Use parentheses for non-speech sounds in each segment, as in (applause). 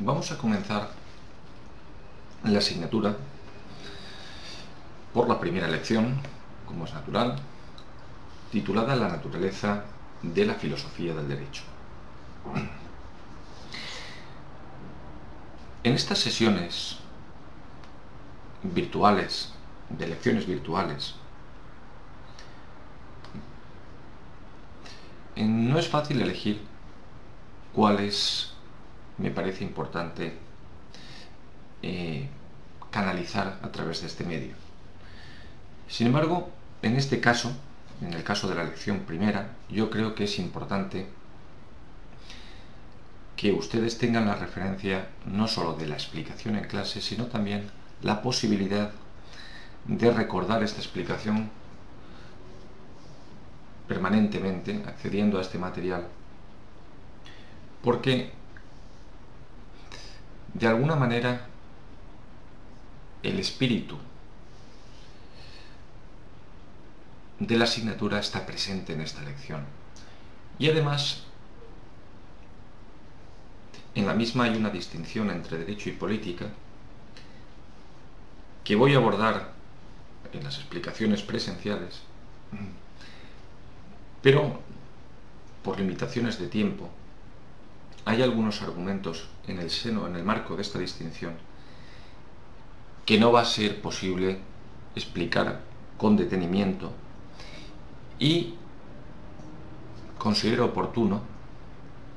Vamos a comenzar la asignatura por la primera lección, como es natural, titulada La naturaleza de la filosofía del derecho. En estas sesiones virtuales, de lecciones virtuales, no es fácil elegir cuáles me parece importante eh, canalizar a través de este medio. Sin embargo, en este caso, en el caso de la lección primera, yo creo que es importante que ustedes tengan la referencia no solo de la explicación en clase, sino también la posibilidad de recordar esta explicación permanentemente accediendo a este material, porque de alguna manera el espíritu de la asignatura está presente en esta lección. Y además, en la misma hay una distinción entre derecho y política que voy a abordar en las explicaciones presenciales, pero por limitaciones de tiempo, hay algunos argumentos en el seno, en el marco de esta distinción, que no va a ser posible explicar con detenimiento y considero oportuno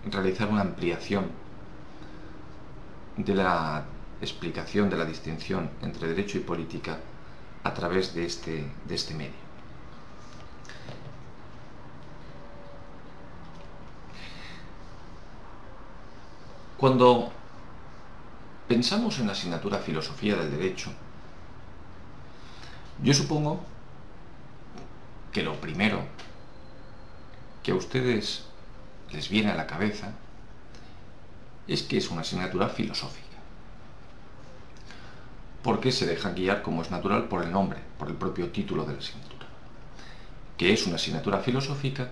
realizar una ampliación de la explicación de la distinción entre derecho y política a través de este, de este medio. Cuando pensamos en la asignatura Filosofía del Derecho, yo supongo que lo primero que a ustedes les viene a la cabeza es que es una asignatura filosófica. Porque se deja guiar, como es natural, por el nombre, por el propio título de la asignatura. Que es una asignatura filosófica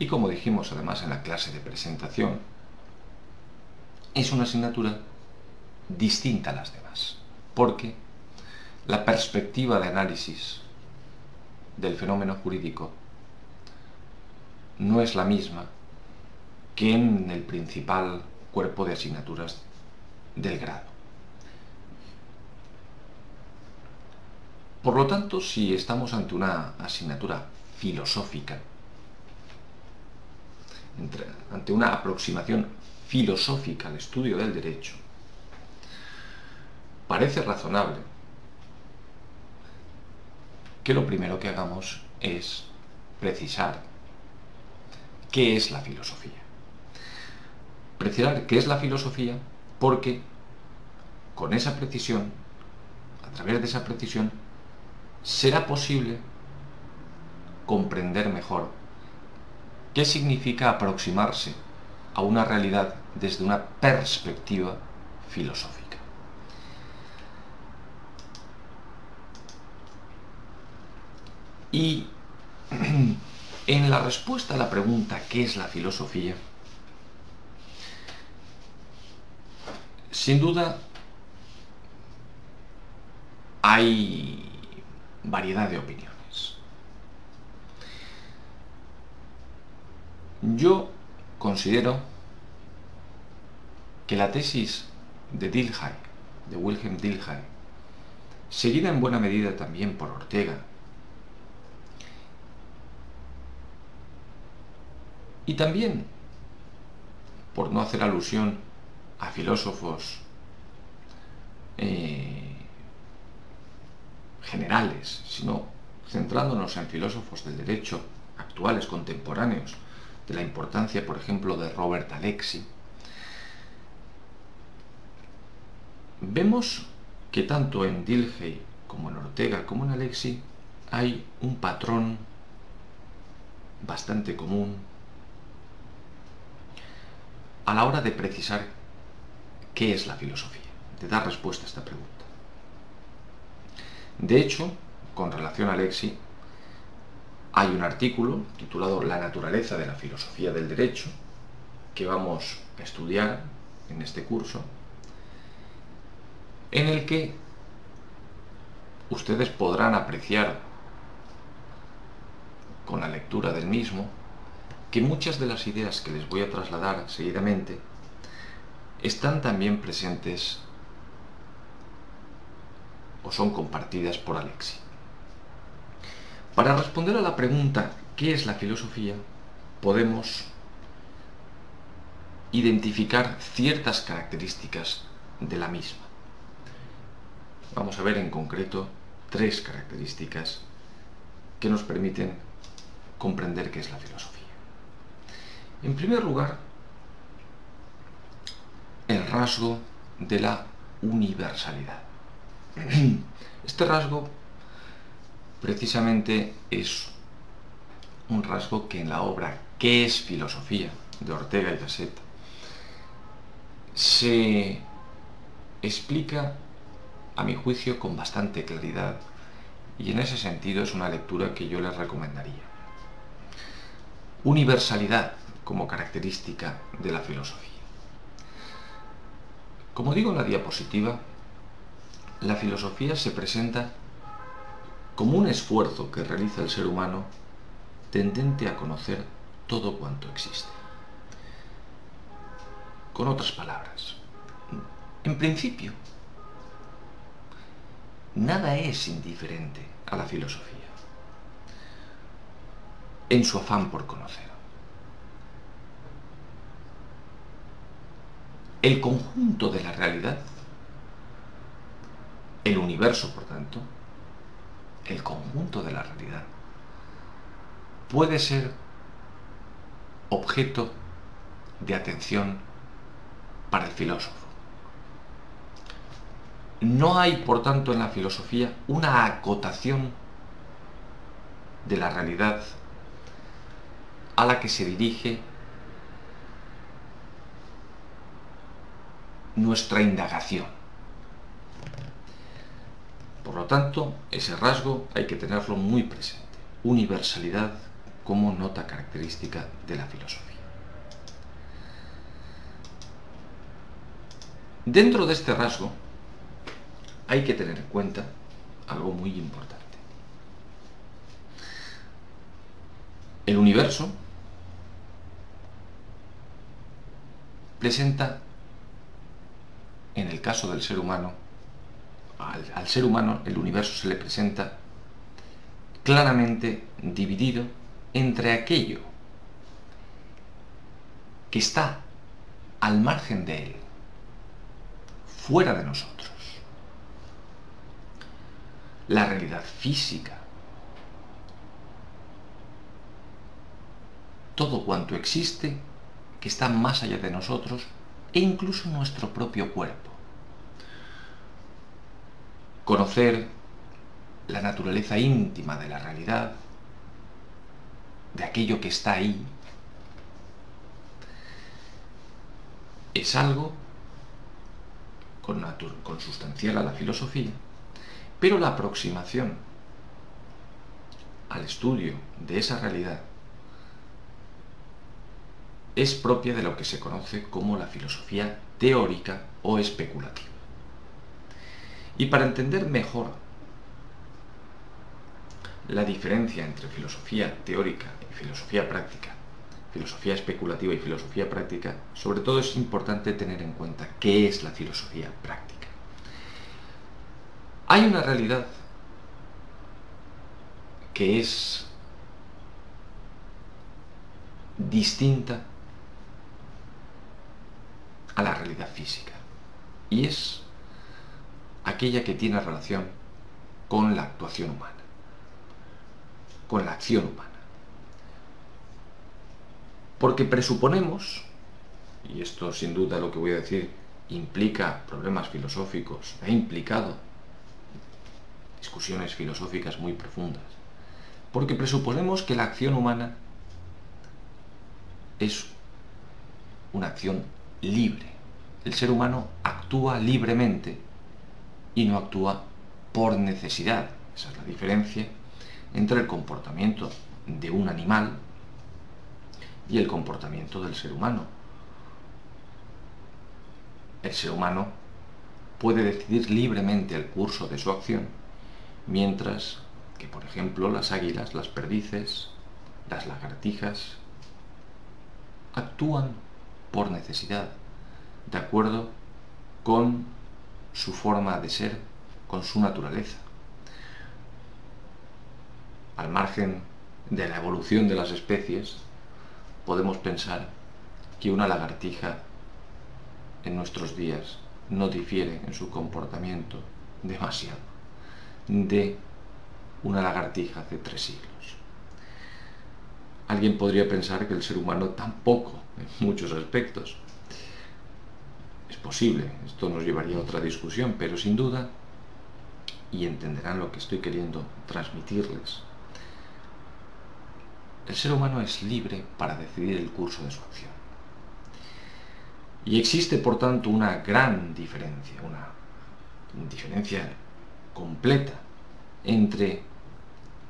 y, como dijimos además en la clase de presentación, es una asignatura distinta a las demás. Porque la perspectiva de análisis del fenómeno jurídico no es la misma que en el principal cuerpo de asignaturas del grado. Por lo tanto, si estamos ante una asignatura filosófica, ante una aproximación filosófica al estudio del derecho, parece razonable que lo primero que hagamos es precisar qué es la filosofía. Precisar qué es la filosofía porque con esa precisión, a través de esa precisión, será posible comprender mejor qué significa aproximarse a una realidad desde una perspectiva filosófica. Y (clears throat) en la respuesta a la pregunta ¿qué es la filosofía? Sin duda hay variedad de opiniones. Yo considero que la tesis de Dilthey, de Wilhelm Dilthey, seguida en buena medida también por Ortega Y también, por no hacer alusión a filósofos eh, generales, sino centrándonos en filósofos del derecho actuales, contemporáneos, de la importancia, por ejemplo, de Robert Alexi, vemos que tanto en Dilgey como en Ortega como en Alexi hay un patrón bastante común a la hora de precisar qué es la filosofía, de dar respuesta a esta pregunta. De hecho, con relación a Alexi, Hay un artículo titulado La naturaleza de la filosofía del derecho que vamos a estudiar en este curso, en el que ustedes podrán apreciar con la lectura del mismo que muchas de las ideas que les voy a trasladar seguidamente están también presentes o son compartidas por Alexi. Para responder a la pregunta ¿qué es la filosofía? podemos identificar ciertas características de la misma. Vamos a ver en concreto tres características que nos permiten comprender qué es la filosofía. En primer lugar, el rasgo de la universalidad. (clears throat) Este rasgo precisamente es un rasgo que en la obra ¿Qué es filosofía? de Ortega y Gasset se explica, a mi juicio, con bastante claridad y en ese sentido es una lectura que yo les recomendaría. Universalidad como característica de la filosofía. Como digo en la diapositiva, la filosofía se presenta como un esfuerzo que realiza el ser humano tendente a conocer todo cuanto existe. Con otras palabras, en principio, nada es indiferente a la filosofía en su afán por conocer. El conjunto de la realidad, el universo, por tanto, el conjunto de la realidad, puede ser objeto de atención para el filósofo. No hay, por tanto, en la filosofía una acotación de la realidad a la que se dirige nuestra indagación. Por lo tanto, ese rasgo hay que tenerlo muy presente. Universalidad como nota característica de la filosofía. Dentro de este rasgo hay que tener en cuenta algo muy importante. El universo presenta, en el caso del ser humano, al, ser humano el universo se le presenta claramente dividido entre aquello que está al margen de él, fuera de nosotros, la realidad física, todo cuanto existe que está más allá de nosotros e incluso nuestro propio cuerpo. Conocer la naturaleza íntima de la realidad, de aquello que está ahí, es algo consustancial a la filosofía, pero la aproximación al estudio de esa realidad es propia de lo que se conoce como la filosofía teórica o especulativa. Y para entender mejor la diferencia entre filosofía teórica y filosofía práctica, filosofía especulativa y filosofía práctica, sobre todo es importante tener en cuenta qué es la filosofía práctica. Hay una realidad que es distinta a la realidad física. Y es aquella que tiene relación con la actuación humana, con la acción humana. Porque presuponemos, y esto sin duda lo que voy a decir implica problemas filosóficos, ha implicado discusiones filosóficas muy profundas, porque presuponemos que la acción humana es una acción libre. El ser humano actúa libremente y no actúa por necesidad. Esa es la diferencia entre el comportamiento de un animal y el comportamiento del ser humano. El ser humano puede decidir libremente el curso de su acción, mientras que, por ejemplo, las águilas, las perdices, las lagartijas, actúan por necesidad, de acuerdo con su forma de ser, con su naturaleza. Al margen de la evolución de las especies, podemos pensar que una lagartija en nuestros días no difiere en su comportamiento demasiado de una lagartija hace tres siglos. Alguien podría pensar que el ser humano tampoco en muchos aspectos. Es posible, esto nos llevaría a otra discusión, pero sin duda, y entenderán lo que estoy queriendo transmitirles, el ser humano es libre para decidir el curso de su acción. Y existe, por tanto, una gran diferencia, una diferencia completa entre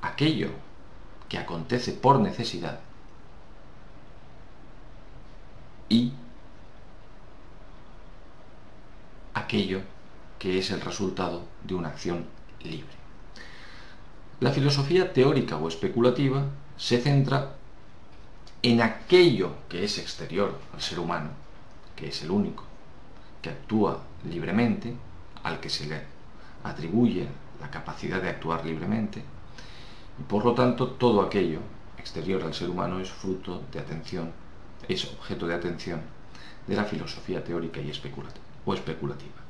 aquello que acontece por necesidad y aquello que es el resultado de una acción libre. La filosofía teórica o especulativa se centra en aquello que es exterior al ser humano, que es el único, que actúa libremente, al que se le atribuye la capacidad de actuar libremente, y por lo tanto todo aquello exterior al ser humano es fruto de atención, es objeto de atención de la filosofía teórica y o especulativa.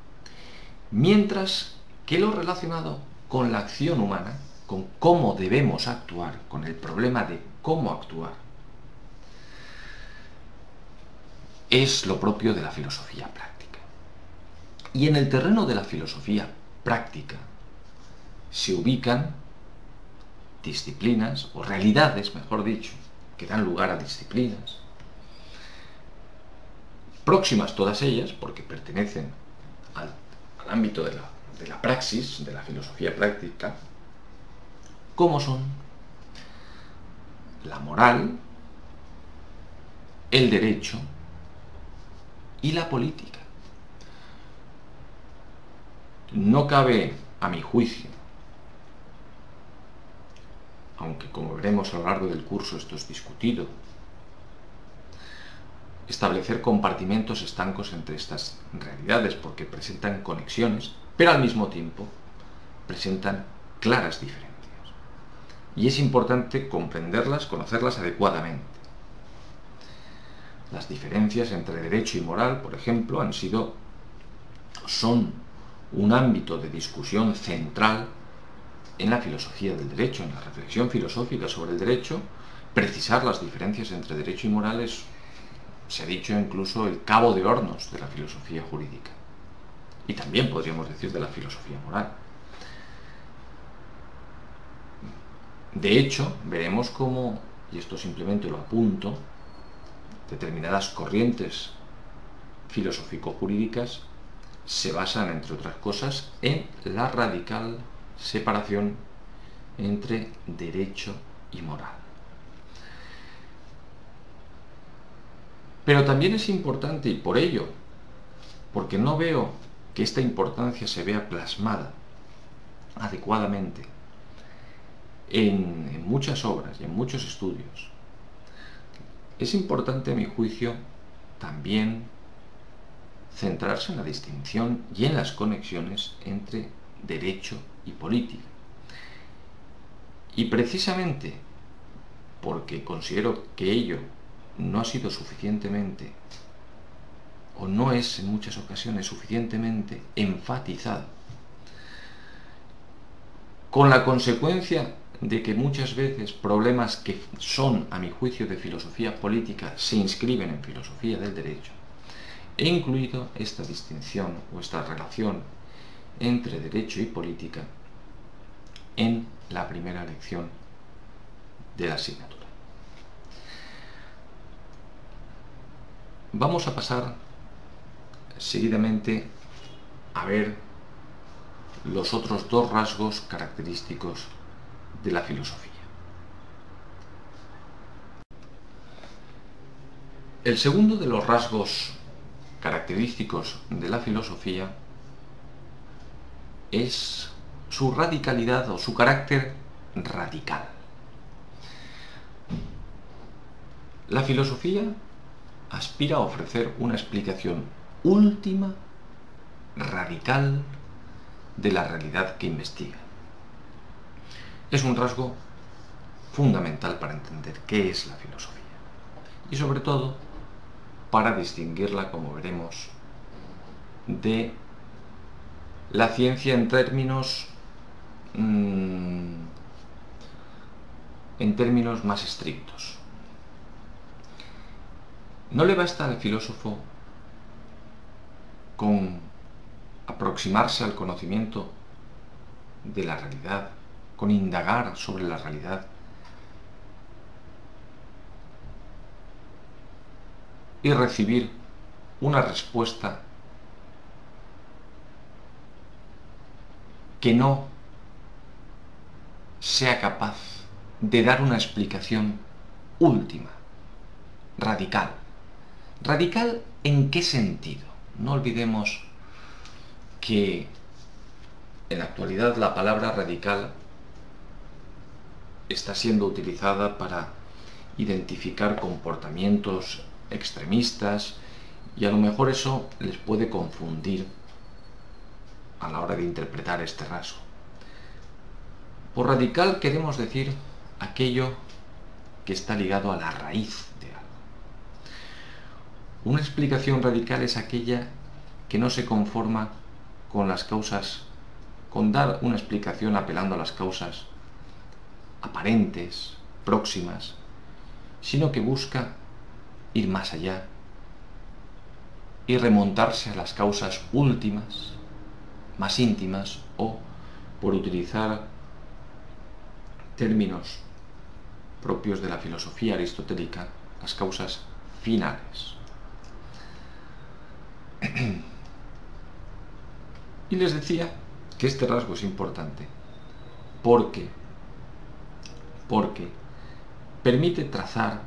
Mientras que lo relacionado con la acción humana con cómo debemos actuar, con el problema de cómo actuar, es lo propio de la filosofía práctica. Y en el terreno de la filosofía práctica se ubican disciplinas, o realidades, mejor dicho, que dan lugar a disciplinas, próximas todas ellas, porque pertenecen al, ámbito de la, de la praxis, de la filosofía práctica, ¿Cómo son la moral, el derecho y la política. No cabe, a mi juicio, aunque como veremos a lo largo del curso esto es discutido, establecer compartimentos estancos entre estas realidades porque presentan conexiones, pero al mismo tiempo presentan claras diferencias y es importante comprenderlas, conocerlas adecuadamente. Las diferencias entre derecho y moral, por ejemplo, han sido, son un ámbito de discusión central en la filosofía del derecho, en la reflexión filosófica sobre el derecho, precisar las diferencias entre derecho y moral es, se ha dicho incluso, el cabo de hornos de la filosofía jurídica. Y también podríamos decir de la filosofía moral. De hecho, veremos cómo, y esto simplemente lo apunto, determinadas corrientes filosófico-jurídicas se basan, entre otras cosas, en la radical separación entre derecho y moral. Pero también es importante, y por ello, porque no veo que esta importancia se vea plasmada adecuadamente en, muchas obras y en muchos estudios. Es importante, a mi juicio, también centrarse en la distinción y en las conexiones entre derecho y política. Y precisamente porque considero que ello no ha sido suficientemente, o no es en muchas ocasiones suficientemente enfatizado, con la consecuencia de que muchas veces problemas que son, a mi juicio, de filosofía política se inscriben en filosofía del derecho, he incluido esta distinción o esta relación entre derecho y política en la primera lección de la asignatura. Vamos a pasar seguidamente a ver los otros dos rasgos característicos de la filosofía. El segundo de los rasgos característicos de la filosofía es su radicalidad o su carácter radical. La filosofía aspira a ofrecer una explicación última, radical, de la realidad que investiga. Es un rasgo fundamental para entender qué es la filosofía y sobre todo para distinguirla, como veremos, de la ciencia en términos mm, en términos más estrictos. No le basta al filósofo con aproximarse al conocimiento de la realidad, con indagar sobre la realidad, y recibir una respuesta que no sea capaz de dar una explicación última, radical. ¿Radical en qué sentido? No olvidemos que en la actualidad la palabra radical está siendo utilizada para identificar comportamientos extremistas y a lo mejor eso les puede confundir a la hora de interpretar este rasgo. Por radical queremos decir aquello que está ligado a la raíz. Una explicación radical es aquella que no se conforma con las causas, con dar una explicación apelando a las causas aparentes, próximas, sino que busca ir más allá y remontarse a las causas últimas, más íntimas o, por utilizar términos propios de la filosofía aristotélica, las causas finales. (clears throat) Y les decía que este rasgo es importante. Porque, porque permite trazar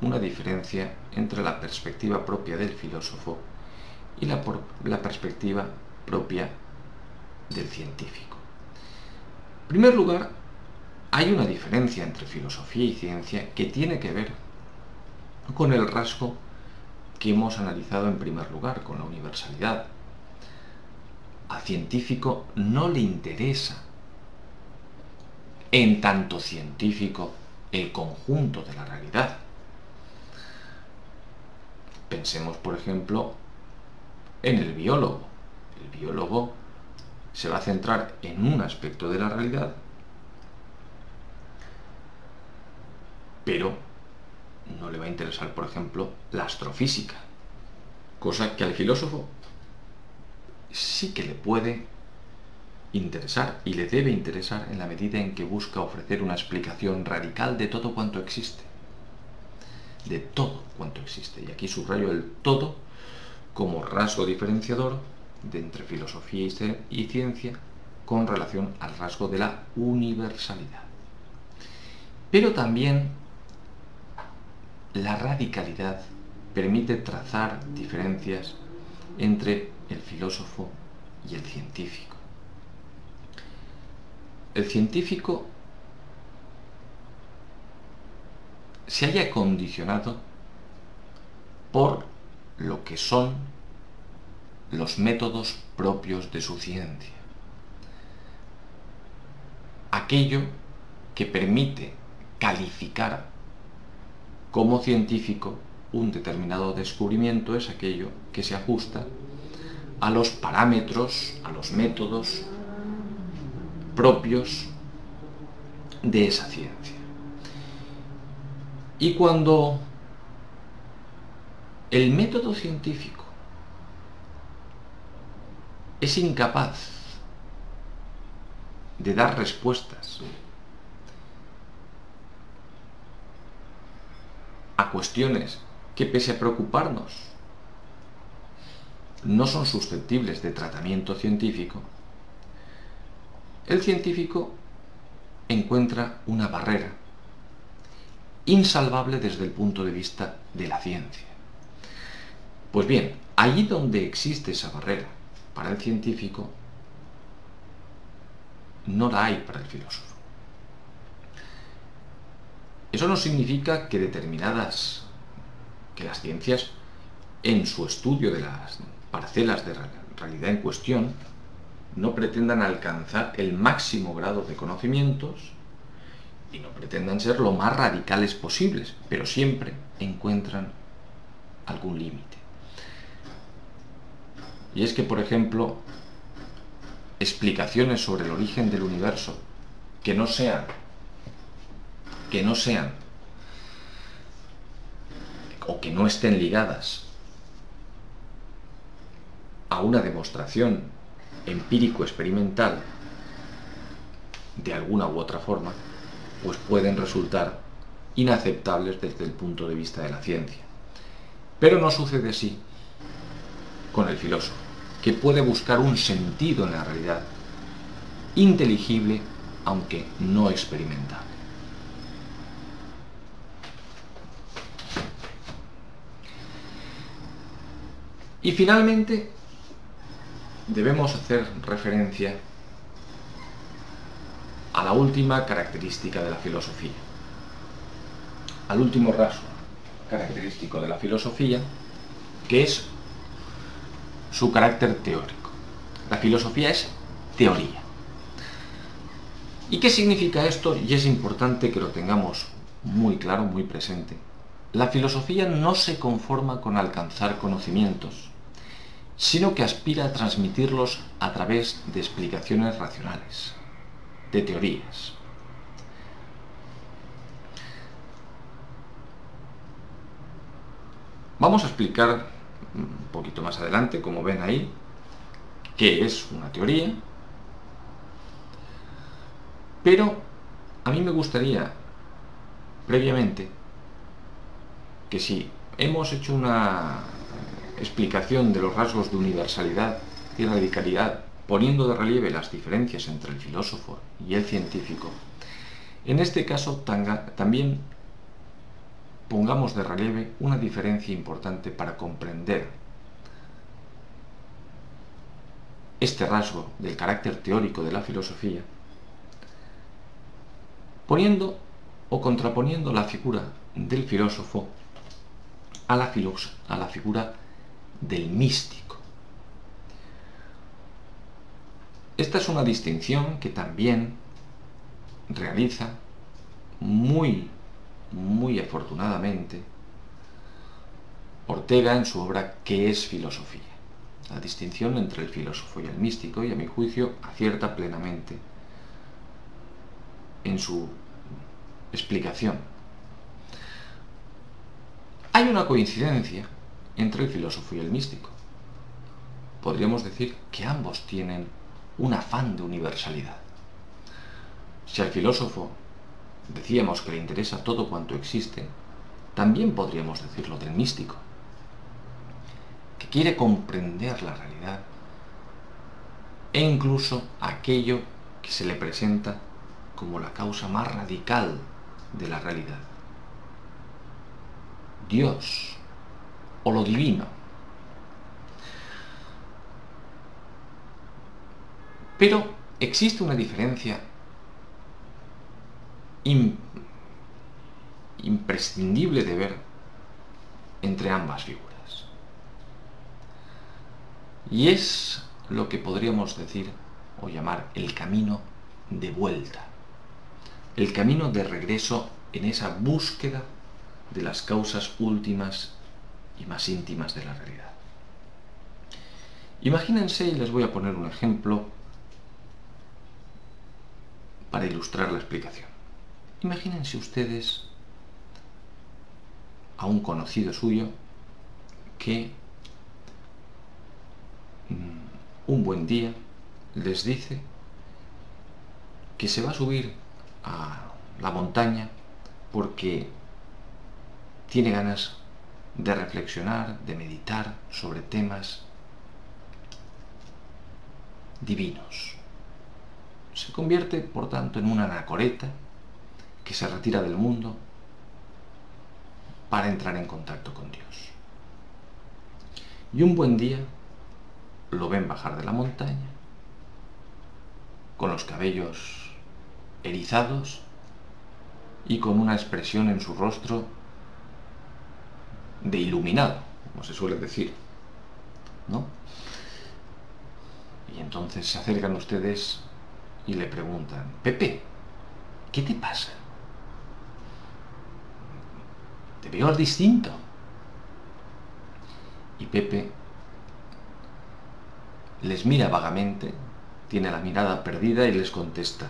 una diferencia entre la perspectiva propia del filósofo y la, la perspectiva propia del científico. En primer lugar, hay una diferencia entre filosofía y ciencia que tiene que ver con el rasgo que hemos analizado en primer lugar, con la universalidad. Al científico no le interesa, en tanto científico, el conjunto de la realidad. Pensemos, por ejemplo, en el biólogo. El biólogo se va a centrar en un aspecto de la realidad, pero no le va a interesar, por ejemplo, la astrofísica, cosa que al filósofo sí que le puede interesar y le debe interesar en la medida en que busca ofrecer una explicación radical de todo cuanto existe de todo cuanto existe. Y aquí subrayo el todo como rasgo diferenciador de entre filosofía y ciencia con relación al rasgo de la universalidad. Pero también la radicalidad permite trazar diferencias entre el filósofo y el científico. El científico se haya condicionado por lo que son los métodos propios de su ciencia. Aquello que permite calificar como científico un determinado descubrimiento es aquello que se ajusta a los parámetros, a los métodos propios de esa ciencia. Y cuando el método científico es incapaz de dar respuestas cuestiones que pese a preocuparnos no son susceptibles de tratamiento científico, el científico encuentra una barrera insalvable desde el punto de vista de la ciencia. Pues bien, allí donde existe esa barrera para el científico, no la hay para el filósofo. Eso no significa que determinadas, que las ciencias en su estudio de las parcelas de realidad en cuestión no pretendan alcanzar el máximo grado de conocimientos y no pretendan ser lo más radicales posibles, pero siempre encuentran algún límite. Y es que, por ejemplo, explicaciones sobre el origen del universo que no sean que no sean o que no estén ligadas a una demostración empírico-experimental de alguna u otra forma, pues pueden resultar inaceptables desde el punto de vista de la ciencia. Pero no sucede así con el filósofo, que puede buscar un sentido en la realidad, inteligible aunque no experimentable. Y finalmente, debemos hacer referencia a la última característica de la filosofía, al último rasgo característico de la filosofía, que es su carácter teórico. La filosofía es teoría. ¿Y qué significa esto? Y es importante que lo tengamos muy claro, muy presente. La filosofía no se conforma con alcanzar conocimientos, sino que aspira a transmitirlos a través de explicaciones racionales, de teorías. Vamos a explicar un poquito más adelante, como ven ahí, qué es una teoría, pero a mí me gustaría previamente que si hemos hecho una explicación de los rasgos de universalidad y radicalidad, poniendo de relieve las diferencias entre el filósofo y el científico, en este caso también pongamos de relieve una diferencia importante para comprender este rasgo del carácter teórico de la filosofía, poniendo o contraponiendo la figura del filósofo a la, a la figura del místico. Esta es una distinción que también realiza muy, muy afortunadamente Ortega en su obra ¿Qué es filosofía? La distinción entre el filósofo y el místico, y a mi juicio acierta plenamente en su explicación. Hay una coincidencia entre el filósofo y el místico. Podríamos decir que ambos tienen un afán de universalidad. Si al filósofo decíamos que le interesa todo cuanto existe, también podríamos decirlo del místico, que quiere comprender la realidad e incluso aquello que se le presenta como la causa más radical de la realidad. Dios o lo divino. Pero existe una diferencia imprescindible de ver entre ambas figuras. Y es lo que podríamos decir o llamar el camino de vuelta, el camino de regreso en esa búsqueda de las causas últimas y más íntimas de la realidad. Imagínense, y les voy a poner un ejemplo para ilustrar la explicación. Imagínense ustedes a un conocido suyo que mm, un buen día les dice que se va a subir a la montaña porque tiene ganas de reflexionar, de meditar sobre temas divinos. Se convierte, por tanto, en una anacoreta que se retira del mundo para entrar en contacto con Dios. Y un buen día lo ven bajar de la montaña, con los cabellos erizados y con una expresión en su rostro de iluminado, como se suele decir, ¿no? Y entonces se acercan ustedes y le preguntan, Pepe, ¿qué te pasa? Te veo distinto. Y Pepe les mira vagamente, tiene la mirada perdida y les contesta,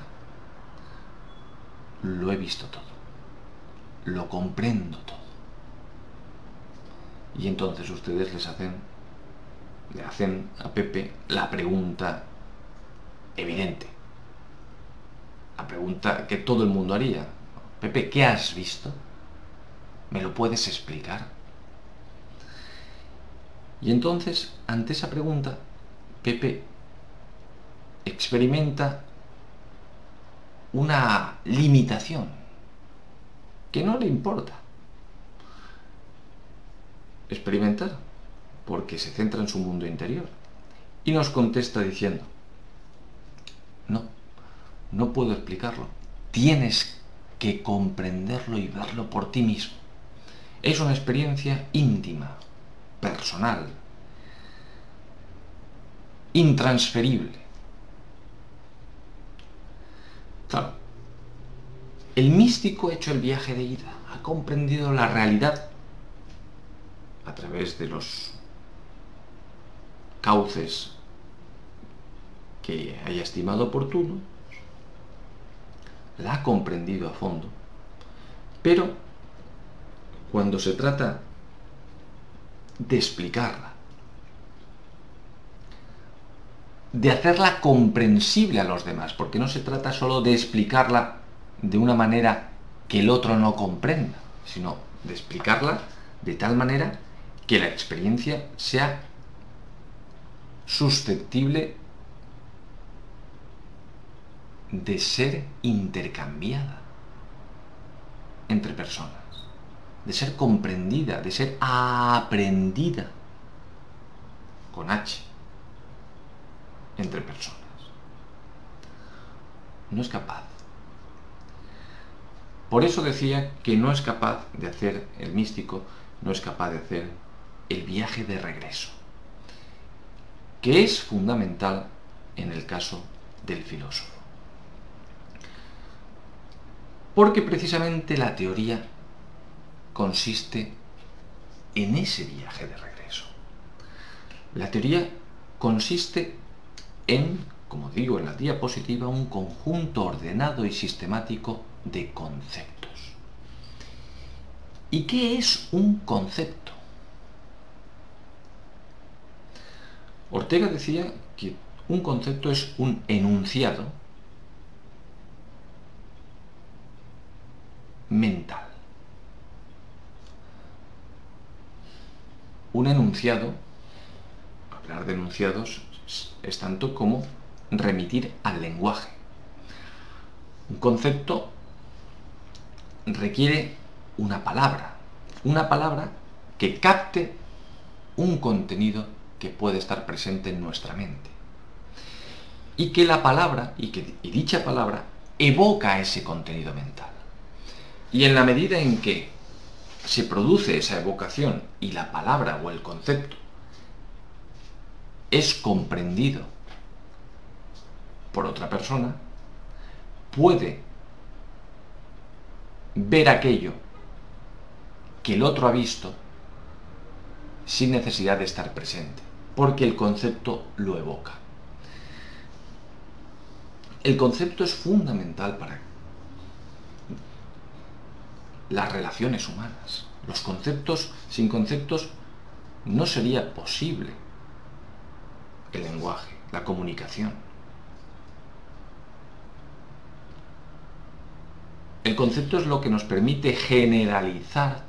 lo he visto todo, lo comprendo todo. Y entonces ustedes les hacen, le hacen a Pepe la pregunta evidente, la pregunta que todo el mundo haría. Pepe, ¿qué has visto? ¿Me lo puedes explicar? Y entonces, ante esa pregunta, Pepe experimenta una limitación que no le importa experimentar porque se centra en su mundo interior y nos contesta diciendo, no, no puedo explicarlo, tienes que comprenderlo y verlo por ti mismo. Es una experiencia íntima, personal, intransferible. Claro, el místico ha hecho el viaje de ida, ha comprendido la realidad a través de los cauces que haya estimado oportuno, la ha comprendido a fondo, pero cuando se trata de explicarla, de hacerla comprensible a los demás, porque no se trata solo de explicarla de una manera que el otro no comprenda, sino de explicarla de tal manera que la experiencia sea susceptible de ser intercambiada entre personas de ser comprendida, de ser aprendida con H entre personas. No es capaz. Por eso decía que no es capaz de hacer el místico, no es capaz de hacer el viaje de regreso, que es fundamental en el caso del filósofo. Porque precisamente la teoría consiste en ese viaje de regreso. La teoría consiste en, como digo en la diapositiva, un conjunto ordenado y sistemático de conceptos. ¿Y qué es un concepto? Ortega decía que un concepto es un enunciado mental. un enunciado, hablar de enunciados, es tanto como remitir al lenguaje. Un concepto requiere una palabra, una palabra que capte un contenido que puede estar presente en nuestra mente. Y que la palabra, y que y dicha palabra, evoca ese contenido mental. Y en la medida en que se produce esa evocación y la palabra o el concepto es comprendido por otra persona, puede ver aquello que el otro ha visto sin necesidad de estar presente, porque el concepto lo evoca. El concepto es fundamental para las relaciones humanas. Los conceptos, sin conceptos, no sería posible el lenguaje, la comunicación. El concepto es lo que nos permite generalizar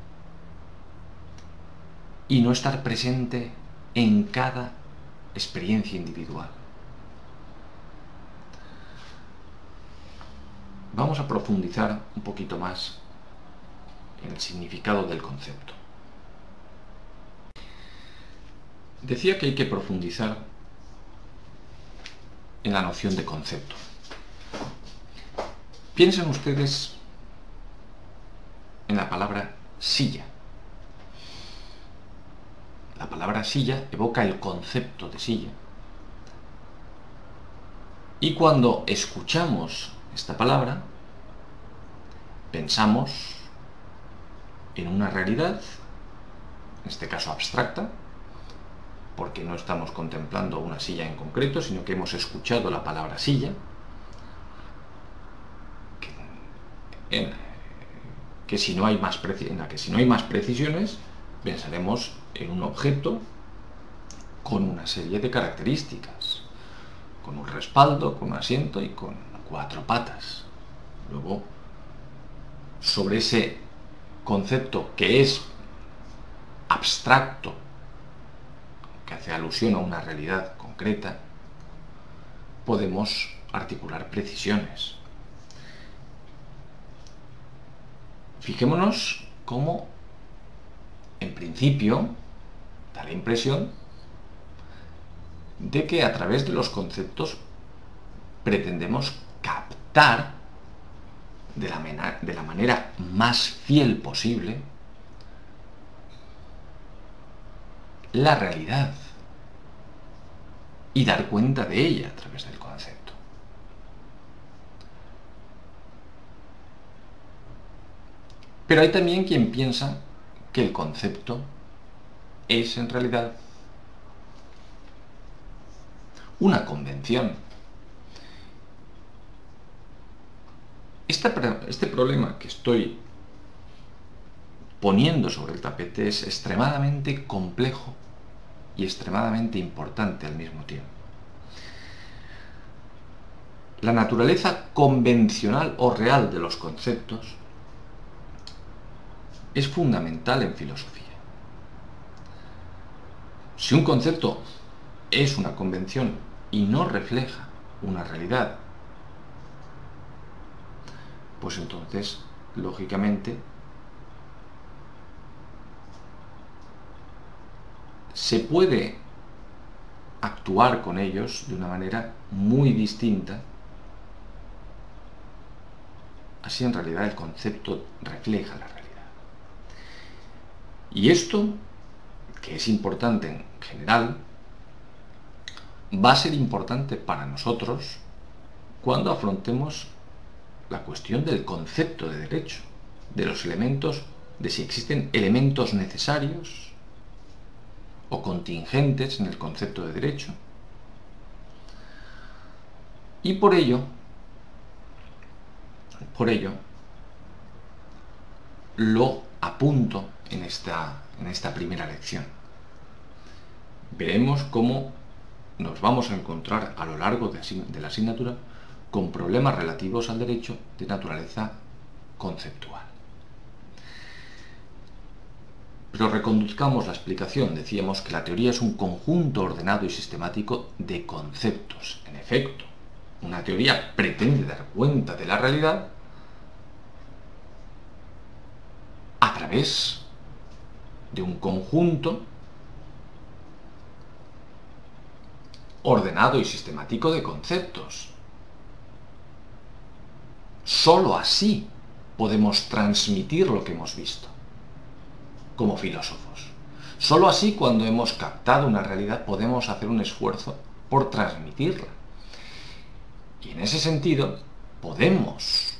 y no estar presente en cada experiencia individual. Vamos a profundizar un poquito más en el significado del concepto. Decía que hay que profundizar en la noción de concepto. Piensen ustedes en la palabra silla. La palabra silla evoca el concepto de silla. Y cuando escuchamos esta palabra, pensamos en una realidad, en este caso abstracta, porque no estamos contemplando una silla en concreto, sino que hemos escuchado la palabra silla, que, si no hay más que si no hay más precisiones, pensaremos en un objeto con una serie de características, con un respaldo, con un asiento y con cuatro patas. Luego, sobre ese concepto que es abstracto, que hace alusión a una realidad concreta, podemos articular precisiones. Fijémonos cómo, en principio, da la impresión de que a través de los conceptos pretendemos captar de la, de la manera más fiel posible la realidad y dar cuenta de ella a través del concepto. Pero hay también quien piensa que el concepto es en realidad una convención. Este, problema que estoy poniendo sobre el tapete es extremadamente complejo y extremadamente importante al mismo tiempo. La naturaleza convencional o real de los conceptos es fundamental en filosofía. Si un concepto es una convención y no refleja una realidad, pues entonces, lógicamente, se puede actuar con ellos de una manera muy distinta. Así en realidad el concepto refleja la realidad. Y esto, que es importante en general, va a ser importante para nosotros cuando afrontemos la cuestión del concepto de derecho, de los elementos, de si existen elementos necesarios o contingentes en el concepto de derecho. Y por ello, por ello, lo apunto en esta, en esta primera lección. Veremos cómo nos vamos a encontrar a lo largo de la asignatura con problemas relativos al derecho de naturaleza conceptual. Pero reconduzcamos la explicación. Decíamos que la teoría es un conjunto ordenado y sistemático de conceptos. En efecto, una teoría pretende dar cuenta de la realidad a través de un conjunto ordenado y sistemático de conceptos. Solo así podemos transmitir lo que hemos visto como filósofos. Solo así cuando hemos captado una realidad podemos hacer un esfuerzo por transmitirla. Y en ese sentido podemos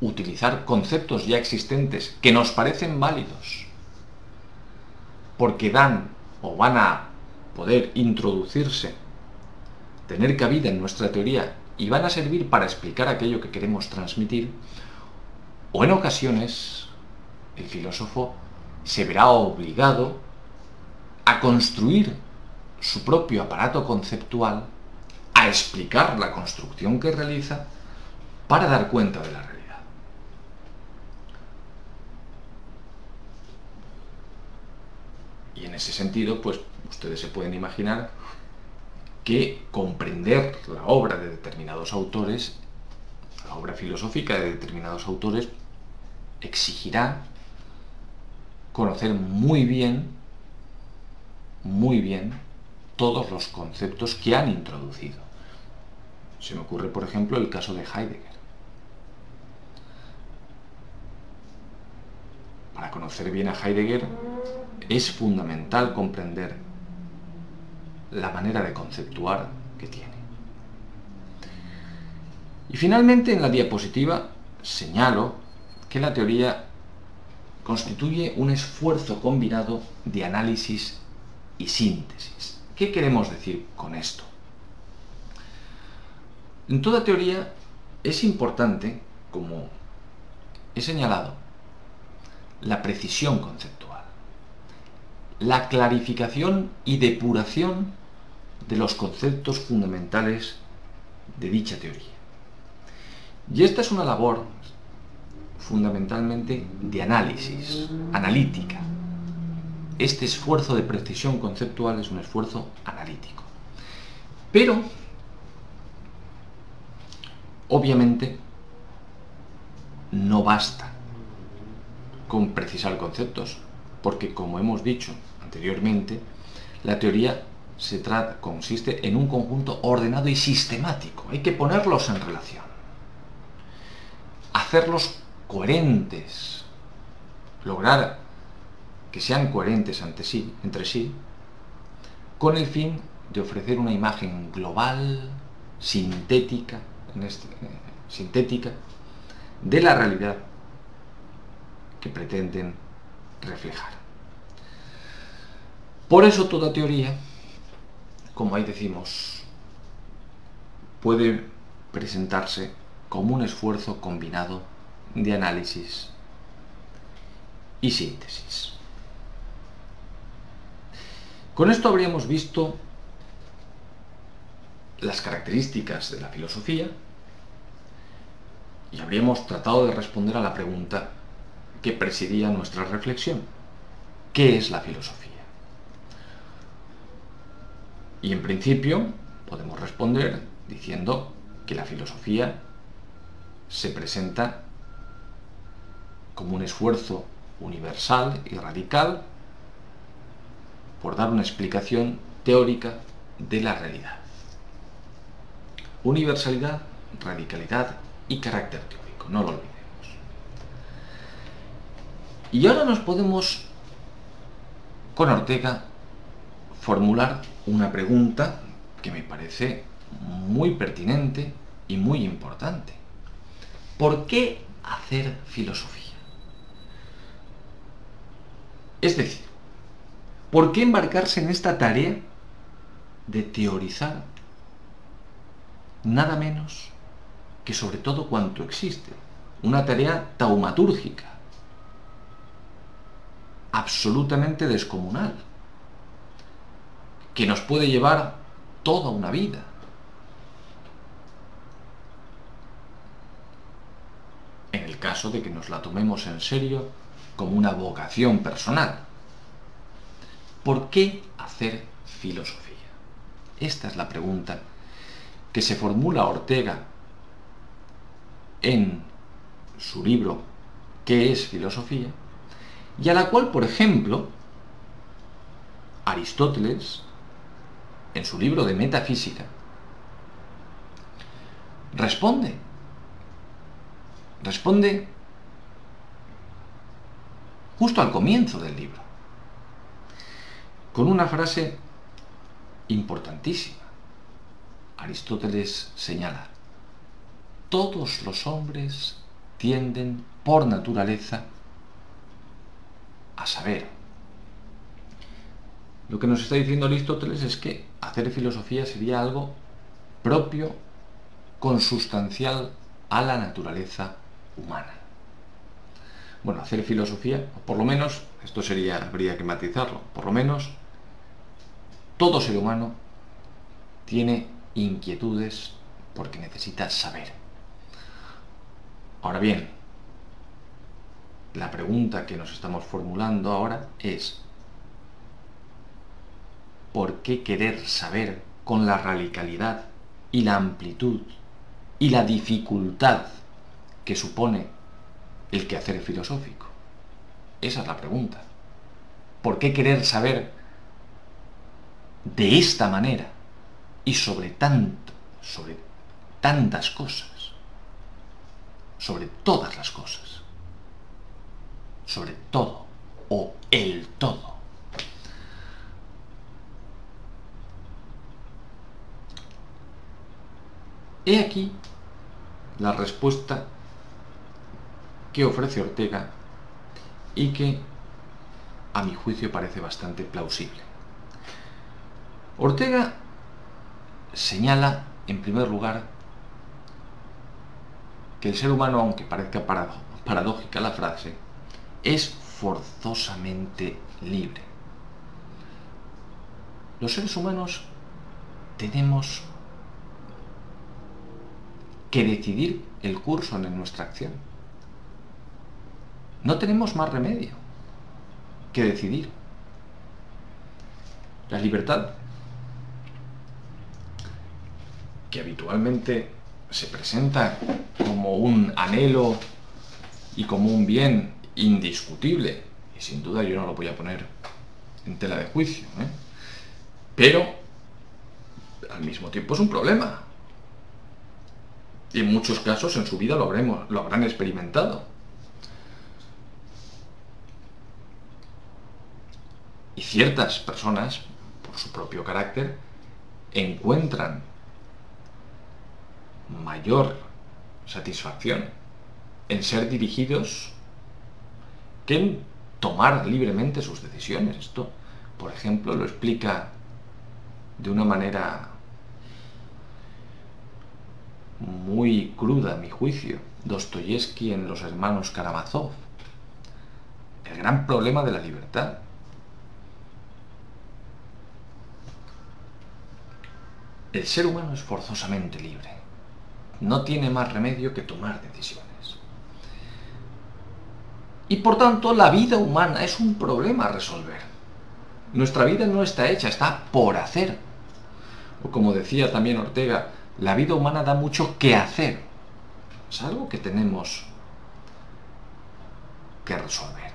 utilizar conceptos ya existentes que nos parecen válidos porque dan o van a poder introducirse, tener cabida en nuestra teoría y van a servir para explicar aquello que queremos transmitir, o en ocasiones el filósofo se verá obligado a construir su propio aparato conceptual, a explicar la construcción que realiza para dar cuenta de la realidad. Y en ese sentido, pues ustedes se pueden imaginar que comprender la obra de determinados autores, la obra filosófica de determinados autores, exigirá conocer muy bien muy bien todos los conceptos que han introducido. Se me ocurre, por ejemplo, el caso de Heidegger. Para conocer bien a Heidegger es fundamental comprender la manera de conceptuar que tiene. Y finalmente en la diapositiva señalo que la teoría constituye un esfuerzo combinado de análisis y síntesis. ¿Qué queremos decir con esto? En toda teoría es importante, como he señalado, la precisión conceptual, la clarificación y depuración de los conceptos fundamentales de dicha teoría. Y esta es una labor fundamentalmente de análisis, analítica. Este esfuerzo de precisión conceptual es un esfuerzo analítico. Pero, obviamente, no basta con precisar conceptos, porque como hemos dicho anteriormente, la teoría se consiste en un conjunto ordenado y sistemático. Hay que ponerlos en relación, hacerlos coherentes, lograr que sean coherentes entre sí, con el fin de ofrecer una imagen global, sintética, este, eh, sintética, de la realidad que pretenden reflejar. Por eso toda teoría como ahí decimos, puede presentarse como un esfuerzo combinado de análisis y síntesis. Con esto habríamos visto las características de la filosofía y habríamos tratado de responder a la pregunta que presidía nuestra reflexión. ¿Qué es la filosofía? Y en principio podemos responder diciendo que la filosofía se presenta como un esfuerzo universal y radical por dar una explicación teórica de la realidad. Universalidad, radicalidad y carácter teórico, no lo olvidemos. Y ahora nos podemos, con Ortega, formular una pregunta que me parece muy pertinente y muy importante. ¿Por qué hacer filosofía? Es decir, ¿por qué embarcarse en esta tarea de teorizar nada menos que sobre todo cuanto existe? Una tarea taumatúrgica, absolutamente descomunal que nos puede llevar toda una vida. En el caso de que nos la tomemos en serio como una vocación personal. ¿Por qué hacer filosofía? Esta es la pregunta que se formula Ortega en su libro ¿Qué es filosofía? y a la cual, por ejemplo, Aristóteles en su libro de metafísica, responde. Responde justo al comienzo del libro, con una frase importantísima. Aristóteles señala, todos los hombres tienden por naturaleza a saber lo que nos está diciendo Aristóteles es que hacer filosofía sería algo propio, consustancial a la naturaleza humana. Bueno, hacer filosofía, por lo menos, esto sería, habría que matizarlo, por lo menos todo ser humano tiene inquietudes porque necesita saber. Ahora bien, la pregunta que nos estamos formulando ahora es, ¿por qué querer saber con la radicalidad y la amplitud y la dificultad que supone el quehacer filosófico? Esa es la pregunta. ¿Por qué querer saber de esta manera y sobre tanto, sobre tantas cosas, sobre todas las cosas, sobre todo o el todo. He aquí la respuesta que ofrece Ortega y que a mi juicio parece bastante plausible. Ortega señala, en primer lugar, que el ser humano, aunque parezca paradójica la frase, es forzosamente libre. Los seres humanos tenemos que decidir el curso en nuestra acción. No tenemos más remedio que decidir. La libertad, que habitualmente se presenta como un anhelo y como un bien indiscutible, y sin duda yo no lo voy a poner en tela de juicio, ¿eh? pero al mismo tiempo es un problema. Y en muchos casos en su vida lo, habremos, lo habrán experimentado. Y ciertas personas, por su propio carácter, encuentran mayor satisfacción en ser dirigidos que en tomar libremente sus decisiones. Esto, por ejemplo, lo explica de una manera muy cruda, a mi juicio, Dostoyevsky en Los hermanos Karamazov. El gran problema de la libertad. El ser humano es forzosamente libre no tiene más remedio que tomar decisiones. Y por tanto, la vida humana es un problema a resolver. Nuestra vida no está hecha, está por hacer. O como decía también Ortega, la vida humana da mucho que hacer. Es algo que tenemos que resolver.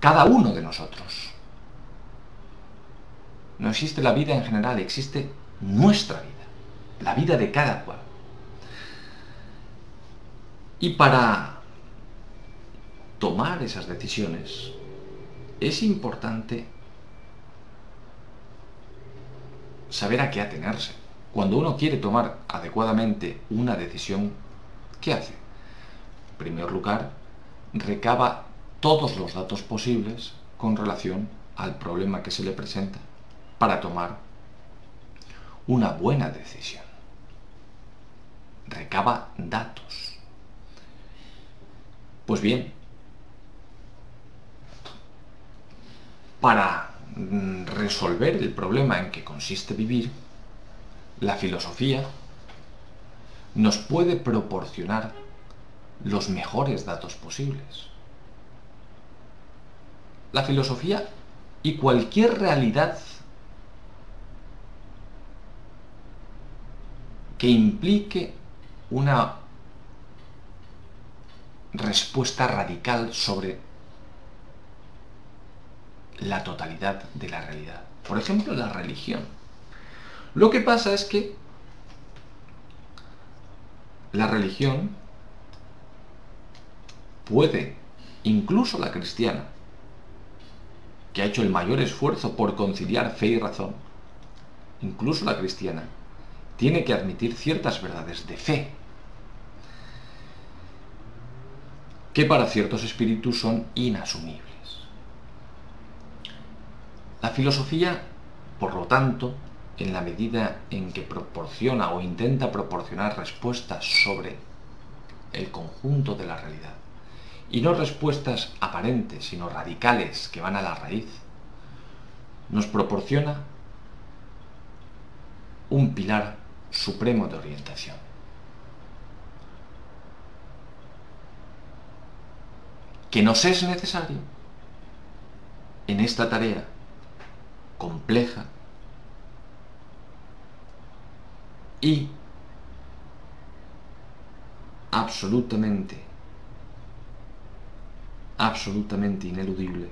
Cada uno de nosotros. No existe la vida en general, existe nuestra vida la vida de cada cual. Y para tomar esas decisiones es importante saber a qué atenerse. Cuando uno quiere tomar adecuadamente una decisión, ¿qué hace? En primer lugar, recaba todos los datos posibles con relación al problema que se le presenta para tomar una buena decisión recaba datos. Pues bien, para resolver el problema en que consiste vivir, la filosofía nos puede proporcionar los mejores datos posibles. La filosofía y cualquier realidad que implique una respuesta radical sobre la totalidad de la realidad. Por ejemplo, la religión. Lo que pasa es que la religión puede, incluso la cristiana, que ha hecho el mayor esfuerzo por conciliar fe y razón, incluso la cristiana, tiene que admitir ciertas verdades de fe que para ciertos espíritus son inasumibles. La filosofía, por lo tanto, en la medida en que proporciona o intenta proporcionar respuestas sobre el conjunto de la realidad, y no respuestas aparentes, sino radicales que van a la raíz, nos proporciona un pilar supremo de orientación. que nos es necesario en esta tarea compleja y absolutamente, absolutamente ineludible,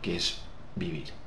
que es vivir.